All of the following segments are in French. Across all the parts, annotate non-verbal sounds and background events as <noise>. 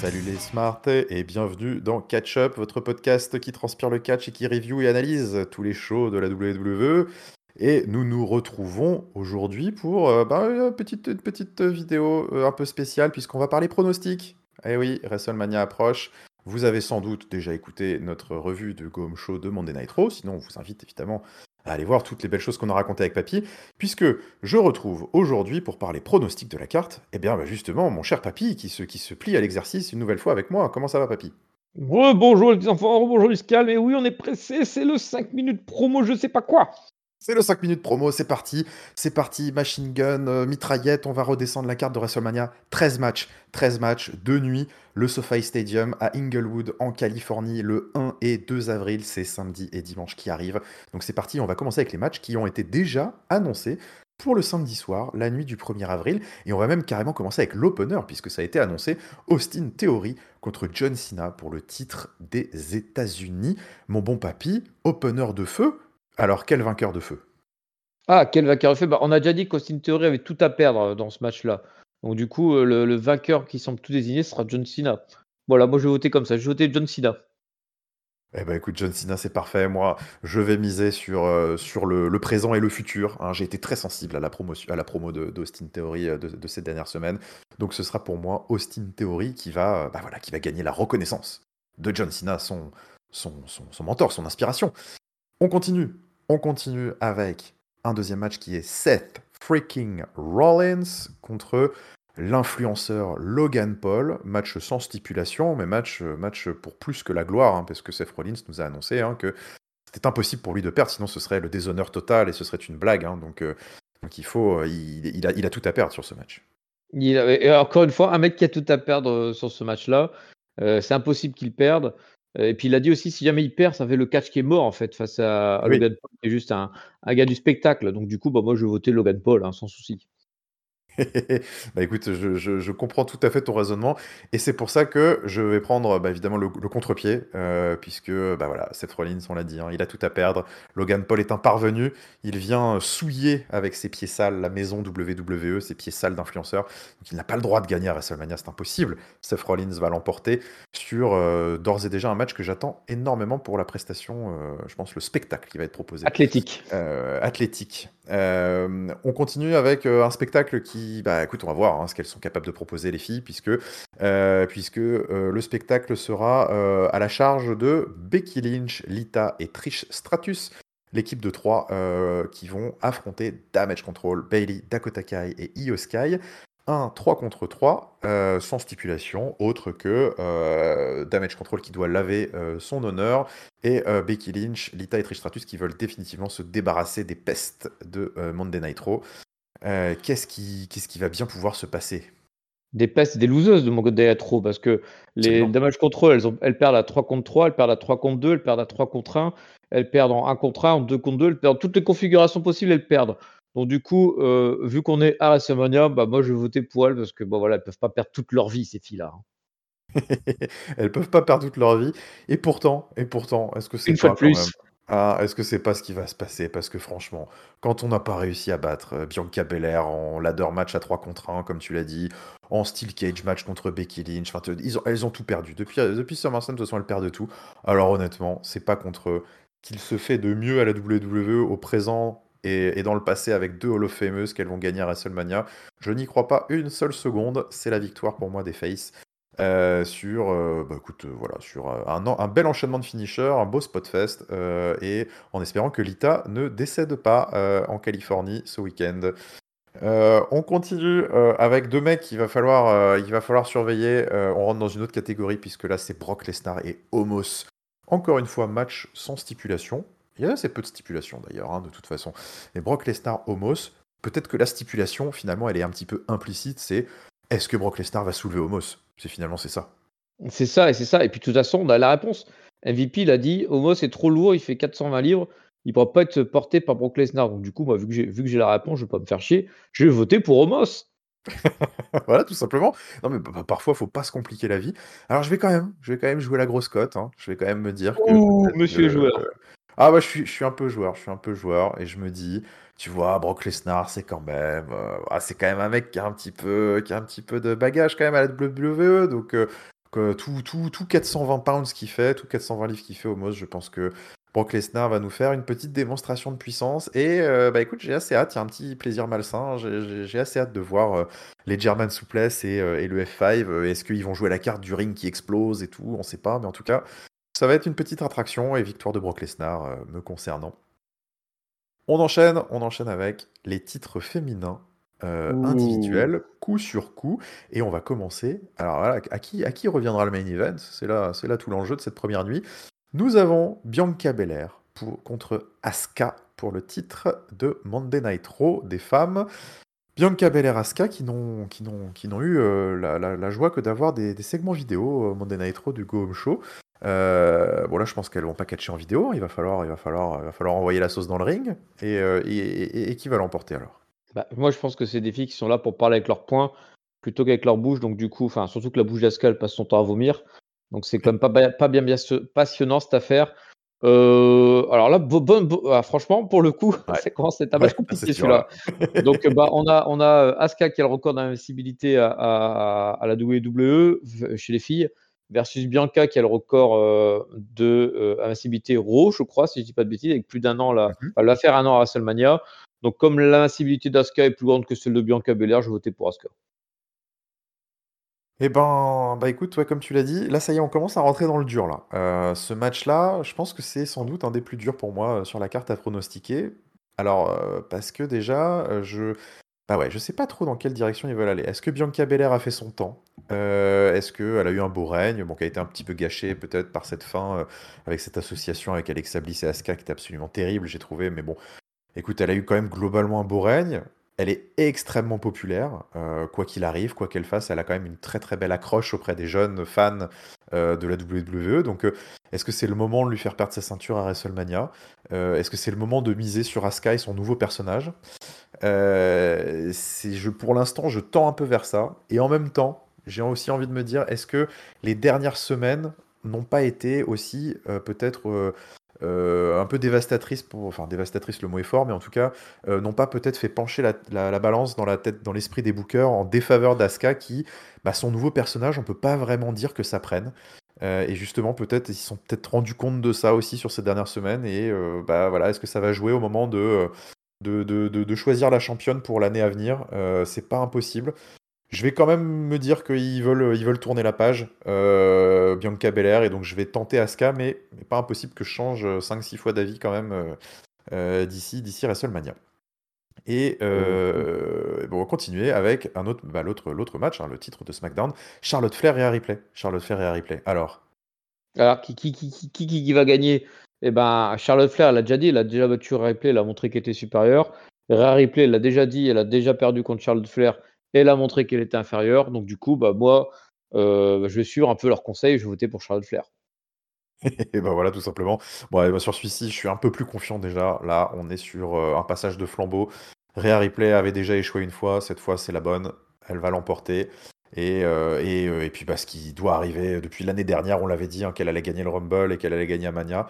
salut les smarts et bienvenue dans Catch Up, votre podcast qui transpire le catch et qui review et analyse tous les shows de la WWE. Et nous nous retrouvons aujourd'hui pour euh, bah, une, petite, vidéo euh, un peu spéciale puisqu'on va parler pronostics. Eh oui, WrestleMania approche. Vous avez sans doute déjà écouté notre revue de Go Home Show de Monday Night Raw, sinon on vous invite évidemment à aller voir toutes les belles choses qu'on a racontées avec Papy, puisque je retrouve aujourd'hui pour parler pronostic de la carte, eh bien bah, justement mon cher Papy qui se, qui se plie à l'exercice une nouvelle fois avec moi. Comment ça va Papy? Bonjour les enfants, bonjour Pascal, et oui on est pressé, c'est le 5 minutes promo je sais pas quoi. C'est le 5 minutes promo, c'est parti. C'est parti, machine gun, euh, mitraillette, on va redescendre la carte de WrestleMania. 13 matchs, 13 matchs, deux nuits. Le SoFi Stadium à Inglewood en Californie le 1 et 2 avril, c'est samedi et dimanche qui arrivent. Donc c'est parti, on va commencer avec les matchs qui ont été déjà annoncés pour le samedi soir, la nuit du 1er avril. Et on va même carrément commencer avec l'opener, puisque ça a été annoncé Austin Theory contre John Cena pour le titre des États-Unis. Mon bon papy, opener de feu. Alors, quel vainqueur de feu? Ah, quel vainqueur de feu? Bah, On a déjà dit qu'Austin Theory avait tout à perdre euh, dans ce match-là. Donc du coup, euh, le, vainqueur qui semble tout désigner sera John Cena. Voilà, moi je vais voter comme ça. Je vais voter John Cena. Eh ben écoute, John Cena, c'est parfait. Moi, je vais miser sur, euh, sur le, présent et le futur. Hein. J'ai été très sensible à la, promotion, à la promo d'Austin Theory de, de, ces dernières semaines. Donc ce sera pour moi Austin Theory qui va, bah voilà, qui va gagner la reconnaissance de John Cena, son, son, son mentor, son inspiration. On continue on continue avec un deuxième match qui est Seth freaking Rollins contre l'influenceur Logan Paul. Match sans stipulation, mais match, match pour plus que la gloire, hein, parce que Seth Rollins nous a annoncé hein, que c'était impossible pour lui de perdre, sinon ce serait le déshonneur total et ce serait une blague. Hein. donc, euh, donc, il faut, il, a, il, a, tout à perdre sur ce match. Encore une fois, un mec qui a tout à perdre euh, sur ce match-là, euh, c'est impossible qu'il perde. Euh, et puis il a dit aussi si jamais il perd, ça fait le catch qui est mort en fait face à, Logan Paul, qui est juste un, un, gars du spectacle. Donc du coup, bah, moi je vais voter Logan Paul hein, sans souci. <laughs> bah écoute, je, comprends tout à fait ton raisonnement, et c'est pour ça que je vais prendre bah, évidemment le, contre-pied, euh, puisque bah voilà, Seth Rollins, on l'a dit, hein, il a tout à perdre. Logan Paul est un parvenu, il vient souiller avec ses pieds sales la maison WWE, ses pieds sales d'influenceur, donc il n'a pas le droit de gagner à WrestleMania, c'est impossible. Seth Rollins va l'emporter sur euh, d'ores et déjà un match que j'attends énormément pour la prestation, euh, je pense le spectacle qui va être proposé. Athlétique. athlétique. on continue avec un spectacle qui bah écoute, on va voir hein, ce qu'elles sont capables de proposer les filles, puisque, euh, euh, le spectacle sera euh, à la charge de Becky Lynch, Lita et Trish Stratus, l'équipe de trois qui vont affronter Damage Control, Bailey, Dakota Kai et Io Sky. Un 3 contre 3, sans stipulation, autre que Damage Control qui doit laver son honneur, et Becky Lynch, Lita et Trish Stratus qui veulent définitivement se débarrasser des pestes de Monday Night Raw. Euh, qu'est-ce qui, qu'est-ce qui va bien pouvoir se passer? Des pestes, des loseuses de mon côté trop, parce que les damage control, elles, ont, elles perdent à 3 contre 3, elles perdent à 3 contre 2, elles perdent à 3 contre 1, elles perdent en 1 contre 1, en 2 contre 2, elles perdent toutes les configurations possibles, elles perdent. Donc du coup, euh, vu qu'on est à WrestleMania, bah moi je vais voter pour elles parce que bon voilà, elles peuvent pas perdre toute leur vie ces filles-là. Hein. <laughs> elles peuvent pas perdre toute leur vie. Et pourtant, et pourtant, est-ce que c'est une fois de plus ah, est-ce que c'est pas ce qui va se passer? Parce que franchement, quand on n'a pas réussi à battre euh, Bianca Belair en ladder match à 3 contre 1, comme tu l'as dit, en steel cage match contre Becky Lynch, elles ont tout perdu. Depuis, euh, depuis SummerSlam, de toute façon, elles perdent tout. Alors honnêtement, c'est pas contre qu'il se fait de mieux à la WWE au présent et, dans le passé avec deux Hall of Famous qu'elles vont gagner à WrestleMania. Je n'y crois pas une seule seconde. C'est la victoire pour moi des Faces. Euh, sur, euh, bah, écoute, euh, voilà, sur un, bel enchaînement de finishers, un beau spot fest, et en espérant que Lita ne décède pas en Californie ce week-end. on continue avec deux mecs qu'il va falloir, il va falloir surveiller. on rentre dans une autre catégorie puisque là c'est Brock Lesnar et Homos. Encore une fois, match sans stipulation. Il y a assez peu de stipulation d'ailleurs, hein, de toute façon. Mais Brock Lesnar, Homos, peut-être que la stipulation finalement elle est un petit peu implicite. C'est est-ce que Brock Lesnar va soulever Homos? C'est finalement c'est ça. C'est ça, et c'est ça. Et puis de toute façon, on a la réponse. MVP l'a dit, Homo c'est trop lourd, il fait 420 livres, il ne pourra pas être porté par Brock Lesnar. Donc du coup, moi, vu que j'ai, vu que j'ai la réponse, je ne vais pas me faire chier, je vais voter pour Homos. <laughs> voilà, tout simplement. Non, mais parfois, parfois, faut pas se compliquer la vie. Alors, je vais quand même, je vais quand même jouer la grosse cote. Hein. Je vais quand même me dire que. monsieur joueur. Ah bah je suis, je suis un peu joueur, je suis un peu joueur et je me dis, tu vois, Brock Lesnar, c'est quand même, euh, ah, c'est quand même un mec qui a un petit peu, qui a un petit peu de bagage quand même à la WWE, donc euh, tout, tout, tout 420 pounds qu'il fait, tout 420 livres qu'il fait au Moss, je pense que Brock Lesnar va nous faire une petite démonstration de puissance et euh, bah écoute, j'ai assez hâte, il y a un petit plaisir malsain, j'ai assez hâte de voir les German Souplesse et, et le F5. Est-ce qu'ils vont jouer la carte du ring qui explose et tout, on sait pas, mais en tout cas. Ça va être une petite attraction et victoire de Brock Lesnar euh, me concernant. On enchaîne, on enchaîne avec les titres féminins euh, individuels, coup sur coup, et on va commencer. Alors voilà, à qui, à qui reviendra le main event? C'est là, c'est là tout l'enjeu de cette première nuit. Nous avons Bianca Belair pour, contre Asuka pour le titre de Monday Night Raw des femmes. Bianca Belair Asuka qui n'ont, qui n'ont, qui n'ont eu euh, la, joie que d'avoir des, segments vidéo Monday Night Raw du Go Home Show. Euh, bon là, je pense qu'elles vont pas catcher en vidéo. Il va falloir, il va falloir, il va falloir envoyer la sauce dans le ring. Et, euh, et, qui va l'emporter alors? Bah, Moi, je pense que c'est des filles qui sont là pour parler avec leurs poings plutôt qu'avec leur bouche. Donc du coup, enfin surtout que la bouche d'Ascal passe son temps à vomir. Donc c'est quand même pas, pas bien, bien passionnant cette affaire. Euh, alors là, bon, ah, franchement, pour le coup, <laughs> c'est c'est un match compliqué celui-là. Donc, <laughs> bah, on a, on a Asuka qui a le record d'invincibilité à, à, à, la WWE chez les filles versus Bianca qui a le record euh, de euh, invincibilité Raw, je crois, si je dis pas de bêtises, avec plus d'un an là. Mhm. Elle va faire un an à WrestleMania. Donc comme l'invincibilité d'Asuka est plus grande que celle de Bianca Belair, je voter pour Asuka. Eh ben, bah écoute, ouais, comme tu l'as dit, là ça y est, on commence à rentrer dans le dur là. Euh, ce match-là, je pense que c'est sans doute un des plus durs pour moi sur la carte à pronostiquer. Alors, parce que déjà, je, bah ouais, je sais pas trop dans quelle direction ils veulent aller. Est-ce que Bianca Belair a fait son temps? Euh, Est-ce qu'elle a eu un beau règne? Bon, qui a été un petit peu gâché peut-être par cette fin euh, avec cette association avec Alexa Bliss et Asuka qui était absolument terrible, j'ai trouvé. Mais bon, écoute, elle a eu quand même globalement un beau règne. Elle est extrêmement populaire, euh, quoi qu'il arrive, quoi qu'elle fasse, elle a quand même une très très belle accroche auprès des jeunes fans de la WWE. Donc, est-ce que c'est le moment de lui faire perdre sa ceinture à WrestleMania? Est-ce que c'est le moment de miser sur Asuka et son nouveau personnage? Euh, pour l'instant, je tends un peu vers ça. Et en même temps, j'ai aussi envie de me dire, est-ce que les dernières semaines n'ont pas été aussi euh, peut-être euh, un peu dévastatrices pour, enfin dévastatrice le mot est fort, mais en tout cas n'ont pas peut-être fait pencher la, balance dans la tête, dans l'esprit des bookers en défaveur d'Aska qui, bah, son nouveau personnage, on peut pas vraiment dire que ça prenne. et justement, peut-être ils se sont peut-être rendus compte de ça aussi sur ces dernières semaines. Et bah voilà, est-ce que ça va jouer au moment de de, de, choisir la championne pour l'année à venir? Euh, c'est pas impossible. Je vais quand même me dire qu'ils veulent, ils veulent tourner la page, euh, Bianca Belair, et donc je vais tenter Asuka, mais, mais pas impossible que je change 5-6 fois d'avis quand même euh, d'ici, d'ici WrestleMania. Et bon, on va continuer avec un autre, bah, l'autre, l'autre match, hein, le titre de SmackDown, Charlotte Flair et Harry Play. Charlotte Flair et Harry Play. Alors? Alors, qui, qui, qui, qui, qui va gagner? Eh ben, Charlotte Flair, elle a déjà dit, elle a déjà battu Ripley, elle a montré qu'elle était supérieure. Rhea Ripley, elle l'a déjà dit, elle a déjà perdu contre Charlotte Flair, elle a montré qu'elle était inférieure. Donc, du coup, bah, moi, euh, je vais suivre un peu leurs conseils, je vais voter pour Charlotte Flair. <laughs> et ben voilà, tout simplement. Bon, sur celui-ci, je suis un peu plus confiant déjà. Là, on est sur euh, un passage de flambeau. Rhea Ripley avait déjà échoué une fois, cette fois, c'est la bonne. Elle va l'emporter. Et, euh, et, puis, bah, ce qui doit arriver depuis l'année dernière, on l'avait dit hein, qu'elle allait gagner le Rumble et qu'elle allait gagner à Mania.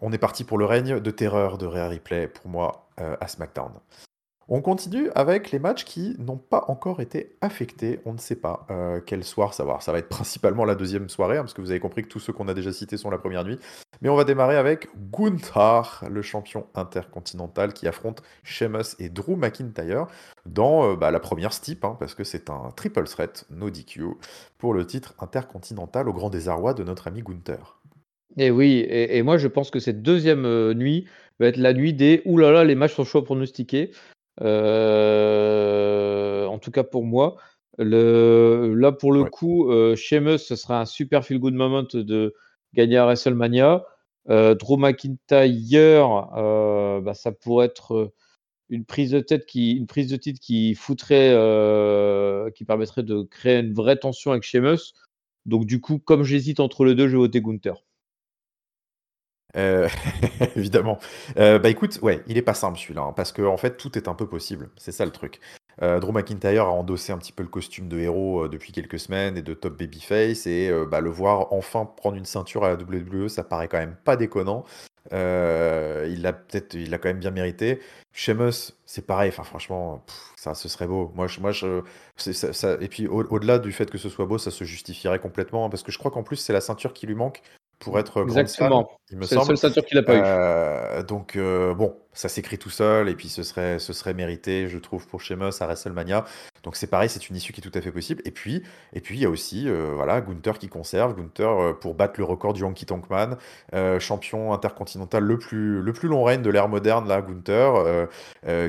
On est parti pour le règne de terreur de Rhea Ripley, pour moi, à SmackDown. On continue avec les matchs qui n'ont pas encore été affectés. On ne sait pas euh, quel soir ça va. Ça va être principalement la deuxième soirée, hein, parce que vous avez compris que tous ceux qu'on a déjà cités sont la première nuit. Mais on va démarrer avec Gunther, le champion intercontinental qui affronte Sheamus et Drew McIntyre dans euh, bah, la première steep, hein, parce que c'est un triple threat, no DQ, pour le titre intercontinental au grand désarroi de notre ami Gunther. Et oui, et, moi je pense que cette deuxième euh, nuit va être la nuit des là, les matchs sont chauds à pronostiquer. Euh, en tout cas pour moi. Le, là pour le coup, euh, Sheamus, ce sera un super feel good moment de gagner à WrestleMania. Euh, Drew McIntyre, bah, ça pourrait être une prise de tête qui, une prise de titre qui foutrait, qui permettrait de créer une vraie tension avec Sheamus. Donc du coup, comme j'hésite entre les deux, je vais voter Gunther. Euh, <laughs> évidemment. Euh, bah écoute, ouais, il est pas simple celui-là, hein, parce que en fait tout est un peu possible. C'est ça le truc. Euh, Drew McIntyre a endossé un petit peu le costume de héros depuis quelques semaines et de top babyface, et bah, le voir enfin prendre une ceinture à la WWE, ça paraît quand même pas déconnant. il l'a peut-être, il l'a quand même bien mérité. Sheamus, c'est pareil. Enfin, franchement, ça, ce serait beau. Moi, je, moi, je, et puis au-delà du fait que ce soit beau, ça se justifierait complètement hein, parce que je crois qu'en plus c'est la ceinture qui lui manque pour être Exactement. il me C'est la seule ceinture qu'il n'a pas eu. Euh, donc euh, bon, ça s'écrit tout seul et puis ce serait, ce serait mérité, je trouve, pour Sheamus à WrestleMania. Donc c'est pareil, c'est une issue qui est tout à fait possible. Et puis, et puis il y a aussi euh, voilà Gunther qui conserve, Gunther pour battre le record du Honky Tonk Man, champion intercontinental le plus, le plus long règne de l'ère moderne là, Gunther,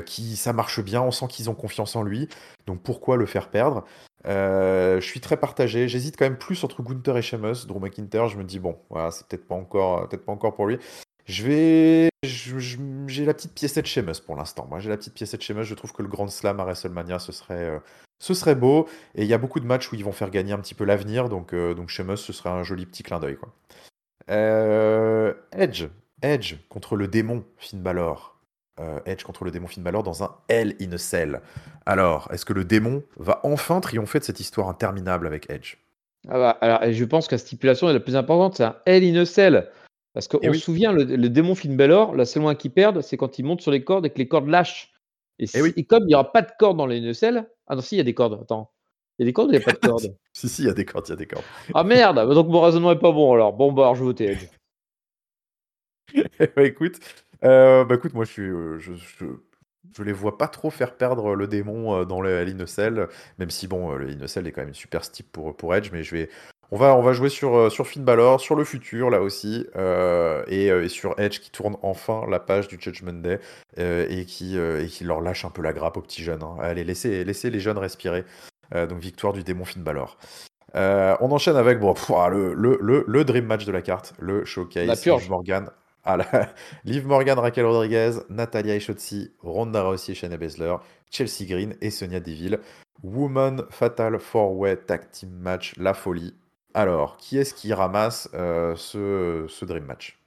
qui ça marche bien, on sent qu'ils ont confiance en lui. Donc pourquoi le faire perdre? Euh, je suis très partagé. J'hésite quand même plus entre Gunther et Sheamus. Drew McIntyre, je me dis bon, voilà, c'est peut-être pas encore, peut-être pas encore pour lui. Je vais, j'ai la petite piècette Sheamus pour l'instant. Moi, j'ai la petite piècette Sheamus. Je trouve que le Grand Slam à WrestleMania, ce serait, euh, ce serait beau. Et il y a beaucoup de matchs où ils vont faire gagner un petit peu l'avenir. Donc, euh, donc ce serait un joli petit clin d'œil. Edge, Edge contre le démon Finn Balor. Euh, Edge contre le démon Finn Balor dans un Hell in a Cell. Alors, est-ce que le démon va enfin triompher de cette histoire interminable avec Edge? Ah bah, alors, Je pense que la stipulation est la plus importante, c'est un Hell in a Cell. Parce qu'on eh se souvient, le, démon Finn Balor, la seule moyen qu'il perd, c'est quand il monte sur les cordes et que les cordes lâchent. Et, eh comme il n'y aura pas de cordes dans les Cell, ah non, si, il y a des cordes, attends. Il y a des cordes ou il n'y a pas de <laughs> cordes? Si, si, il y a des cordes, il y a des cordes. ah merde, donc mon raisonnement est pas bon alors. Bon, bah alors je vote Edge. bah <laughs> écoute, euh, bah écoute, moi je suis, euh, je, je, les vois pas trop faire perdre le démon euh, dans le l'Innocell, même si bon, le Innocell est quand même une super stipe pour, pour Edge, mais je vais, on va, on va jouer sur, sur Finn Balor, sur le futur là aussi, et, et, sur Edge qui tourne enfin la page du Judgment Day et, qui, et qui leur lâche un peu la grappe aux petits jeunes. Hein. Allez, laissez, laissez les jeunes respirer. donc victoire du démon Finn Balor. on enchaîne avec bon, le, le, le, le, dream match de la carte, le showcase. Morgan ah <laughs> Liv Morgan, Raquel Rodriguez, Natalia Echotzi, Ronda Rousey, Shayna Baszler, Chelsea Green et Sonia Deville. Woman Fatal 4-Way Tag Team Match, la folie. Alors, qui est-ce qui ramasse euh, ce, ce, Dream Match?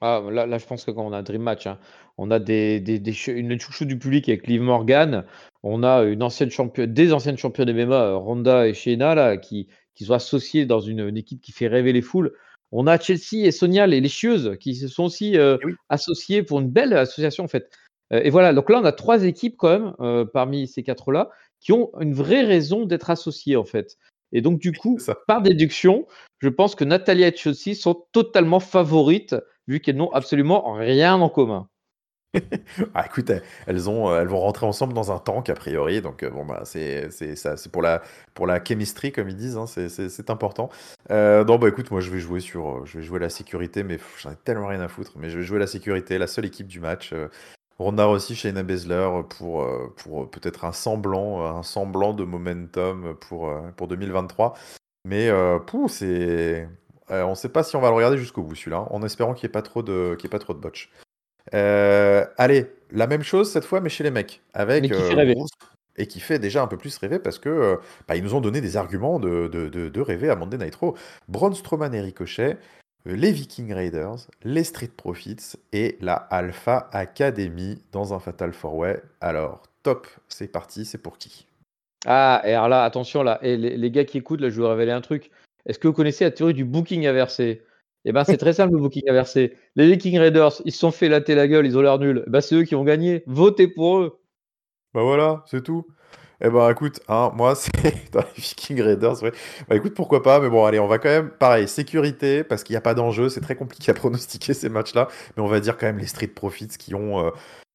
Ah, là, je pense que quand on a un Dream Match, hein, on a une chouchou du public avec Liv Morgan. On a une ancienne des anciennes championnes MMA, Ronda et Shayna, là, qui, qui sont associées dans une équipe qui fait rêver les foules. On a Chelsea et Sonia, les, chieuses, qui se sont aussi euh, eh associées pour une belle association en fait. Euh, et voilà, donc là on a trois équipes quand même euh, parmi ces quatre-là qui ont une vraie raison d'être associées en fait. Et donc du coup, par déduction, je pense que Natalia et Chelsea sont totalement favorites vu qu'elles n'ont absolument rien en commun. Ah, écoute, elles, ont, elles vont rentrer ensemble dans un tank a priori, donc euh, bon bah c'est ça, c'est pour la pour comme ils disent, hein, c'est important. Euh, non bah écoute, moi je vais jouer sur, euh, je vais jouer la sécurité, mais j'en ai tellement rien à foutre, mais je vais jouer la sécurité, la seule équipe du match. Euh, Ronda Rossi, Shayna Baszler pour peut-être un semblant, un semblant de momentum pour pour 2023, mais pou c'est on ne sait pas si on va le regarder jusqu'au bout celui-là, en espérant qu'il n'y ait pas trop de pas trop de botch. Euh, allez, la même chose cette fois, mais chez les mecs. Avec, euh, et qui fait déjà un peu plus rêver parce que euh, bah, ils nous ont donné des arguments de, de, de, rêver à Monday Nitro. Braun Strowman et Ricochet, les Viking Raiders, les Street Profits et la Alpha Academy dans un Fatal 4-Way. Alors, top, c'est parti, c'est pour qui? Ah, et alors là, attention, là, et les, les, gars qui écoutent, là, je vais vous révéler un truc. Est-ce que vous connaissez la théorie du booking inversé? Eh ben, c'est très simple le booking inversé. Les Viking Raiders, ils se sont fait latter la gueule, ils ont l'air nuls. Eh ben, c'est eux qui vont gagner. Votez pour eux. Bah voilà, c'est tout. Eh ben écoute, hein, moi <laughs> c'est dans les Viking Raiders, ouais. Bah écoute, pourquoi pas, mais bon, allez, on va quand même, pareil, sécurité, parce qu'il n'y a pas d'enjeu, c'est très compliqué à <laughs> pronostiquer ces matchs-là, mais on va dire quand même les Street Profits qui ont, euh,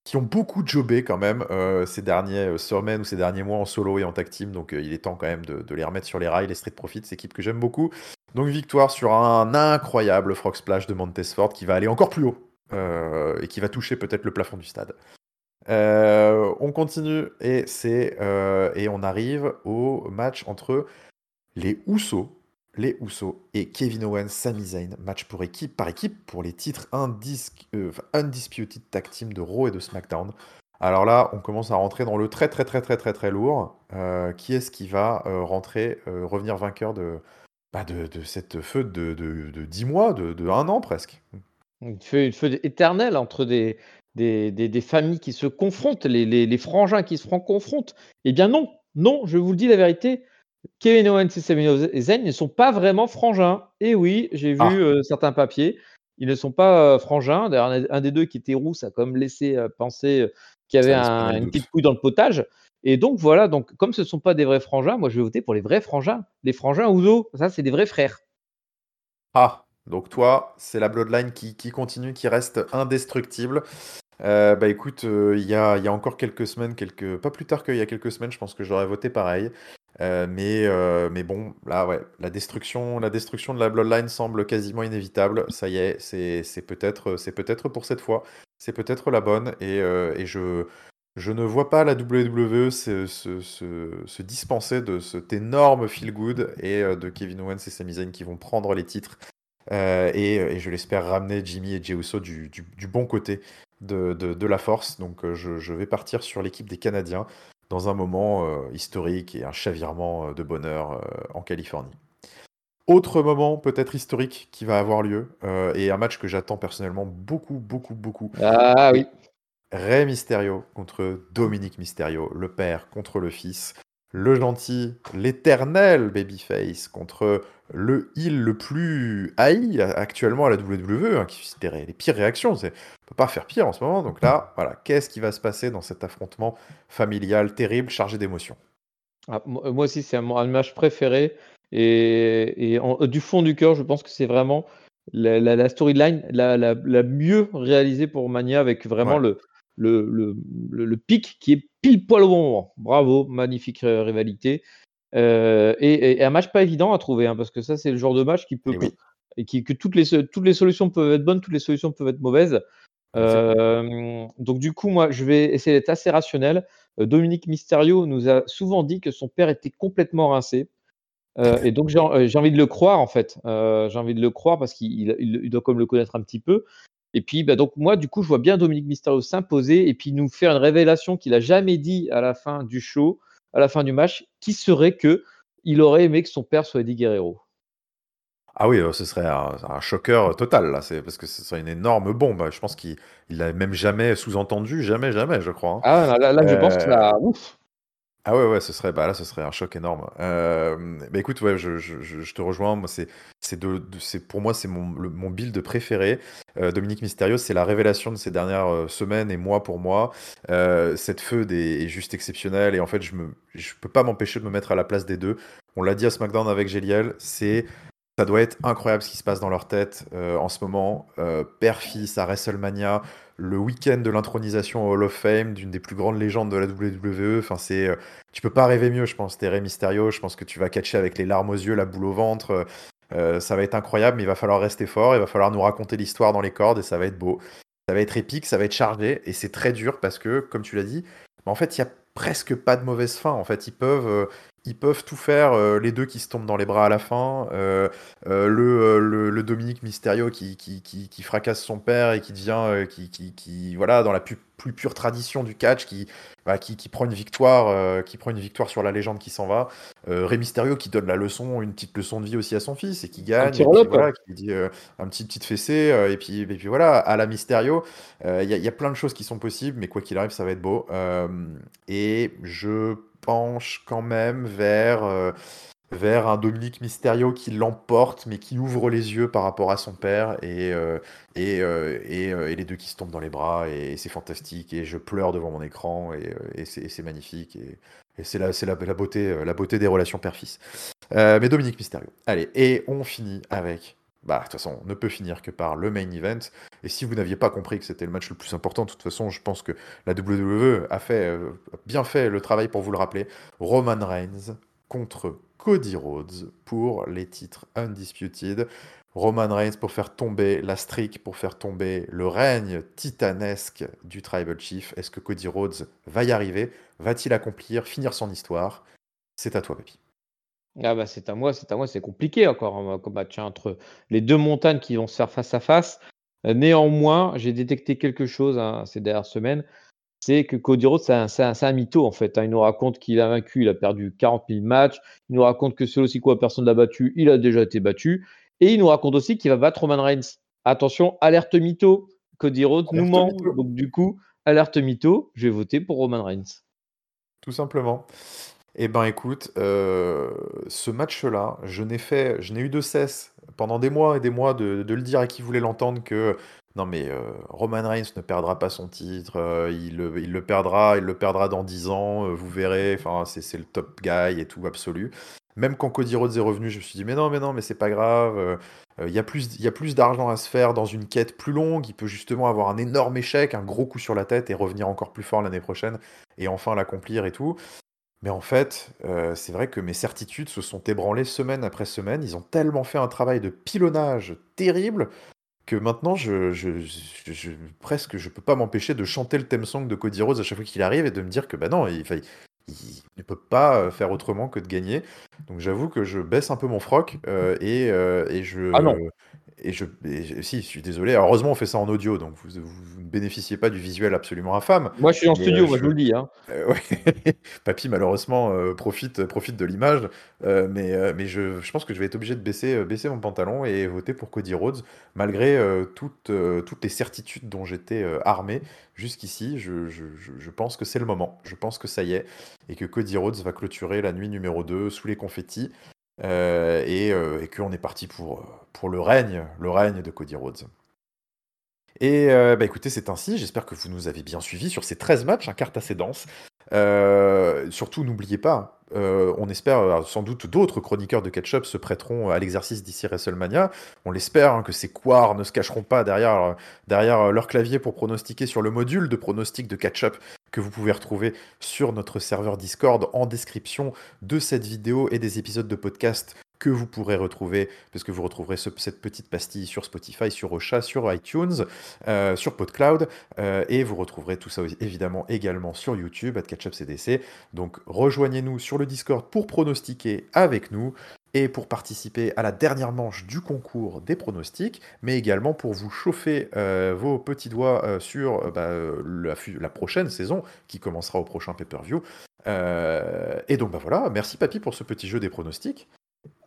qui ont beaucoup jobé quand même euh, ces dernières euh, semaines ou ces derniers mois en solo et en tag team, donc il est temps quand même de, les remettre sur les rails, les Street Profits, équipe que j'aime beaucoup. Donc victoire sur un incroyable Frog Splash de Montesford qui va aller encore plus haut euh, et qui va toucher peut-être le plafond du stade. Euh, on continue et c'est euh, et on arrive au match entre les Usos, les Usos et Kevin Owens, Sami Zayn, match pour équipe par équipe pour les titres undisputed tag team de Raw et de SmackDown. Alors là, on commence à rentrer dans le très très très très très très lourd. qui est-ce qui va rentrer, revenir vainqueur de, bah, de, cette feu de, de, de 10 mois, de, de un an presque? Une feu, une feu éternelle entre des, des, des, des, familles qui se confrontent, les, les, les, frangins qui se confrontent. Eh bien non, non, je vous le dis la vérité. Kevin Owens et Sami Zayn ne sont pas vraiment frangins. Et oui, j'ai vu ah. euh, certains papiers. ils ne sont pas frangins. D'ailleurs, un, des deux qui était roux, ça a quand même laissé penser qu'il y avait une petite couille dans le potage. Et donc voilà, donc comme ce ne sont pas des vrais frangins, moi je vais voter pour les vrais frangins. Les frangins Ouzo, ça c'est des vrais frères. Ah, donc toi, c'est la Bloodline qui, continue, qui reste indestructible. Euh, bah écoute, euh, il y, a, encore quelques semaines, quelques... pas plus tard qu'il y a quelques semaines, je pense que j'aurais voté pareil. Euh, mais, mais bon, là, ouais, la destruction, la destruction de la Bloodline semble quasiment inévitable. Ça y est, c'est peut-être peut pour cette fois. C'est peut-être la bonne. Et, et je, je ne vois pas la WWE se, se, se, dispenser de cet énorme feel good et de Kevin Owens et Sami Zayn qui vont prendre les titres et, je l'espère ramener Jimmy et Jey du, du, bon côté de, de, la force. Donc euh, je, je, vais partir sur l'équipe des Canadiens dans un moment euh, historique et un chavirement de bonheur en Californie. Autre moment peut-être historique qui va avoir lieu et un match que j'attends personnellement beaucoup, beaucoup, beaucoup. Ah oui. Rey Mysterio contre Dominique Mysterio, le père contre le fils le gentil, l'éternel babyface contre le heel le plus haï actuellement à la WWE, hein, qui fait les pires réactions. C'est, on peut pas faire pire en ce moment. Donc là, voilà, qu'est-ce qui va se passer dans cet affrontement familial terrible, chargé d'émotions? Ah, Moi aussi, c'est un, match préféré. Et, du fond du cœur, je pense que c'est vraiment la, storyline la, mieux réalisée pour Mania, avec vraiment le, le, le, pic qui est pile poil au bon moment. Bravo, magnifique euh, rivalité. Euh, et, un match pas évident à trouver, hein, parce que ça, c'est le genre de match qui peut. Eh et qui, que toutes les, toutes les solutions peuvent être bonnes, toutes les solutions peuvent être mauvaises. Euh, donc, du coup, moi, je vais essayer d'être assez rationnel. Dominique Mysterio nous a souvent dit que son père était complètement rincé. et donc, j'ai envie de le croire, en fait. j'ai envie de le croire parce qu'il il, doit comme le connaître un petit peu. Et puis, bah, donc moi, du coup, je vois bien Dominique Mysterio s'imposer et puis nous faire une révélation qu'il a jamais dit à la fin du show, à la fin du match, qui serait que il aurait aimé que son père soit Eddie Guerrero. Ah oui, euh, ce serait un, choqueur total, là. C'est parce que ce serait une énorme bombe. Je pense qu'il l'a même jamais sous-entendu, jamais, jamais, je crois. Hein. Ah là, là, je pense que là, euh, ouf. Ah ouais, ouais, ce serait, bah là, ce serait un choc énorme. Euh, bah écoute, ouais, je, je, te rejoins. Moi, c'est, c'est de, c'est pour moi, c'est mon, mon build préféré. Euh, Dominique Mysterio, c'est la révélation de ces dernières euh, semaines et mois pour moi. Euh, cette feud est, juste exceptionnelle et en fait, je me, je peux pas m'empêcher de me mettre à la place des deux. On l'a dit à SmackDown avec Géliel, c'est ça doit être incroyable ce qui se passe dans leur tête en ce moment. Euh, Père-fils à WrestleMania, le week-end de l'intronisation au Hall of Fame d'une des plus grandes légendes de la WWE. Enfin, c'est, euh, tu peux pas rêver mieux, je pense. T'es Rey Mysterio, je pense que tu vas catcher avec les larmes aux yeux, la boule au ventre. Euh, ça va être incroyable, mais il va falloir rester fort. Il va falloir nous raconter l'histoire dans les cordes et ça va être beau. Ça va être épique, ça va être chargé et c'est très dur parce que, comme tu l'as dit, en fait, il y a presque pas de mauvaise fin. En fait, ils peuvent, ils peuvent tout faire, euh, les deux qui se tombent dans les bras à la fin, euh, euh, le, le, Dominique Mysterio qui, qui, qui, fracasse son père et qui devient, qui, qui, voilà, dans la plus, plus pure tradition du catch, qui, bah, qui, prend une victoire, qui prend une victoire sur la légende qui s'en va. Rey Mysterio qui donne la leçon, une petite leçon de vie aussi à son fils et qui gagne, et voilà, qui dit un petit petite fessée, et puis, et puis voilà, à la Mysterio, il y, y, a plein de choses qui sont possibles, mais quoi qu'il arrive, ça va être beau. et je penche quand même vers, euh, vers un Dominique Mysterio qui l'emporte, mais qui ouvre les yeux par rapport à son père, et, euh, et, euh, et, les deux qui se tombent dans les bras, et, c'est fantastique, et je pleure devant mon écran, et, c'est magnifique, et, c'est la, la, la, beauté, la beauté des relations père-fils. mais Dominique Mysterio. Allez, et on finit avec bah, de toute façon, on ne peut finir que par le main event. Et si vous n'aviez pas compris que c'était le match le plus important, de toute façon, je pense que la WWE a fait, euh, bien fait le travail pour vous le rappeler. Roman Reigns contre Cody Rhodes pour les titres Undisputed. Roman Reigns pour faire tomber la streak, pour faire tomber le règne titanesque du Tribal Chief. Est-ce que Cody Rhodes va y arriver? Va-t-il accomplir, finir son histoire? C'est à toi, Papy. Ah bah c'est à moi, c'est à moi, c'est compliqué encore hein, comme match entre les deux montagnes qui vont se faire face à face. Euh, néanmoins, j'ai détecté quelque chose hein, ces dernières semaines, c'est que Cody Rhodes, c'est un, un, mytho en fait. Hein. Il nous raconte qu'il a vaincu, il a perdu 40 000 matchs. Il nous raconte que seul aussi quoi, personne l'a battu, il a déjà été battu. Et il nous raconte aussi qu'il va battre Roman Reigns. Attention, alerte mytho. Cody Rhodes nous ment. Donc du coup, alerte mytho, je vais voter pour Roman Reigns. Tout simplement. Eh ben écoute, euh, ce match-là, je n'ai fait, je n'ai eu de cesse pendant des mois et des mois de, le dire à qui voulait l'entendre que non mais euh, Roman Reigns ne perdra pas son titre, euh, il, le perdra, il le perdra dans 10 ans, euh, vous verrez, c'est le top guy et tout absolu. Même quand Cody Rhodes est revenu, je me suis dit mais non mais non mais c'est pas grave, il y a plus, plus d'argent à se faire dans une quête plus longue, il peut justement avoir un énorme échec, un gros coup sur la tête et revenir encore plus fort l'année prochaine et enfin l'accomplir et tout. Mais en fait, c'est vrai que mes certitudes se sont ébranlées semaine après semaine. Ils ont tellement fait un travail de pilonnage terrible maintenant, je, je, je, presque, je peux pas m'empêcher de chanter le theme song de Cody Rhodes à chaque fois qu'il arrive et de me dire que bah non, il, il ne peut pas faire autrement que de gagner. Donc j'avoue que je baisse un peu mon froc et, et je. Ah. Et je, si, je suis désolé. heureusement, on fait ça en audio, donc vous, ne bénéficiez pas du visuel absolument infâme. Moi, je suis en studio, moi, je vous le dis. Hein. <laughs> Euh, <laughs> Papy, malheureusement, euh, profite, profite de l'image, euh, mais, mais je, je pense que je vais être obligé de baisser, baisser mon pantalon et voter pour Cody Rhodes, malgré toutes, toutes les certitudes dont j'étais armé jusqu'ici. Je, je, je pense que c'est le moment. Je pense que ça y est, et que Cody Rhodes va clôturer la nuit numéro 2 sous les confettis. Euh, et, euh, qu'on est parti pour, pour le règne, de Cody Rhodes. Et euh, bah écoutez, c'est ainsi. J'espère que vous nous avez bien suivis sur ces 13 matchs, un carte assez dense. surtout, n'oubliez pas, on espère sans doute d'autres chroniqueurs de catch-up se prêteront à l'exercice d'ici WrestleMania. On l'espère hein, que ces quarts ne se cacheront pas derrière, derrière leur clavier pour pronostiquer sur le module de pronostic de catch-up que vous pouvez retrouver sur notre serveur Discord en description de cette vidéo et des épisodes de podcast que vous pourrez retrouver, parce que vous retrouverez cette petite pastille sur Spotify, sur Ocha, sur iTunes, euh, sur PodCloud, euh, et vous retrouverez tout ça évidemment également sur YouTube, at CatchUpCDC. Donc rejoignez-nous sur le Discord pour pronostiquer avec nous et pour participer à la dernière manche du concours des pronostics, mais également pour vous chauffer euh, vos petits doigts sur bah, la, la, prochaine saison qui commencera au prochain pay-per-view. et donc bah voilà, merci Papy pour ce petit jeu des pronostics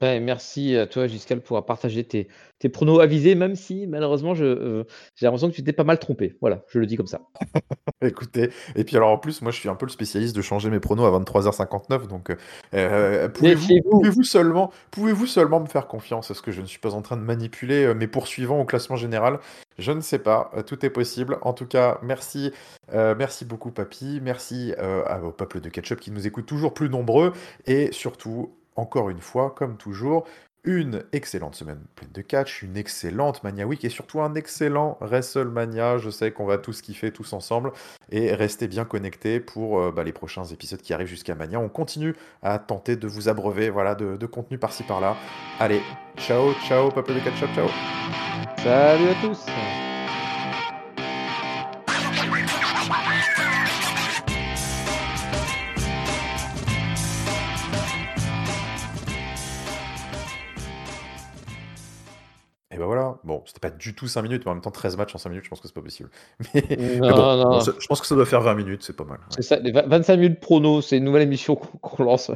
merci à toi, Giscal, pour partager tes, tes pronos avisés, même si malheureusement, je, euh, j'ai l'impression que tu t'es pas mal trompé. Voilà, je le dis comme ça. <laughs> Écoutez, et puis alors en plus, moi je suis un peu le spécialiste de changer mes pronos à 23h59, donc euh, euh, pouvez-vous, seulement, pouvez-vous seulement me faire confiance? Est-ce que je ne suis pas en train de manipuler mes poursuivants au classement général Je ne sais pas, tout est possible. En tout cas, merci, merci beaucoup, Papy. Merci au peuple de Ketchup qui nous écoute toujours plus nombreux, et surtout encore une fois, comme toujours, une excellente semaine pleine de catch, une excellente Mania Week et surtout un excellent WrestleMania. Je sais qu'on va tous kiffer tous ensemble et restez bien connectés pour euh, bah, les prochains épisodes qui arrivent jusqu'à Mania. On continue à tenter de vous abreuver voilà, de, contenu par-ci par-là. Allez, ciao, ciao, peuple de catch, ciao. Salut à tous. Bon, c'était pas du tout 5 minutes, mais en même temps 13 matchs en 5 minutes, je pense que c'est pas possible. <laughs> Mais, bon, je pense que ça doit faire 20 minutes, c'est pas mal. C'est ça, les 25 minutes prono, c'est une nouvelle émission <laughs> qu'on lance.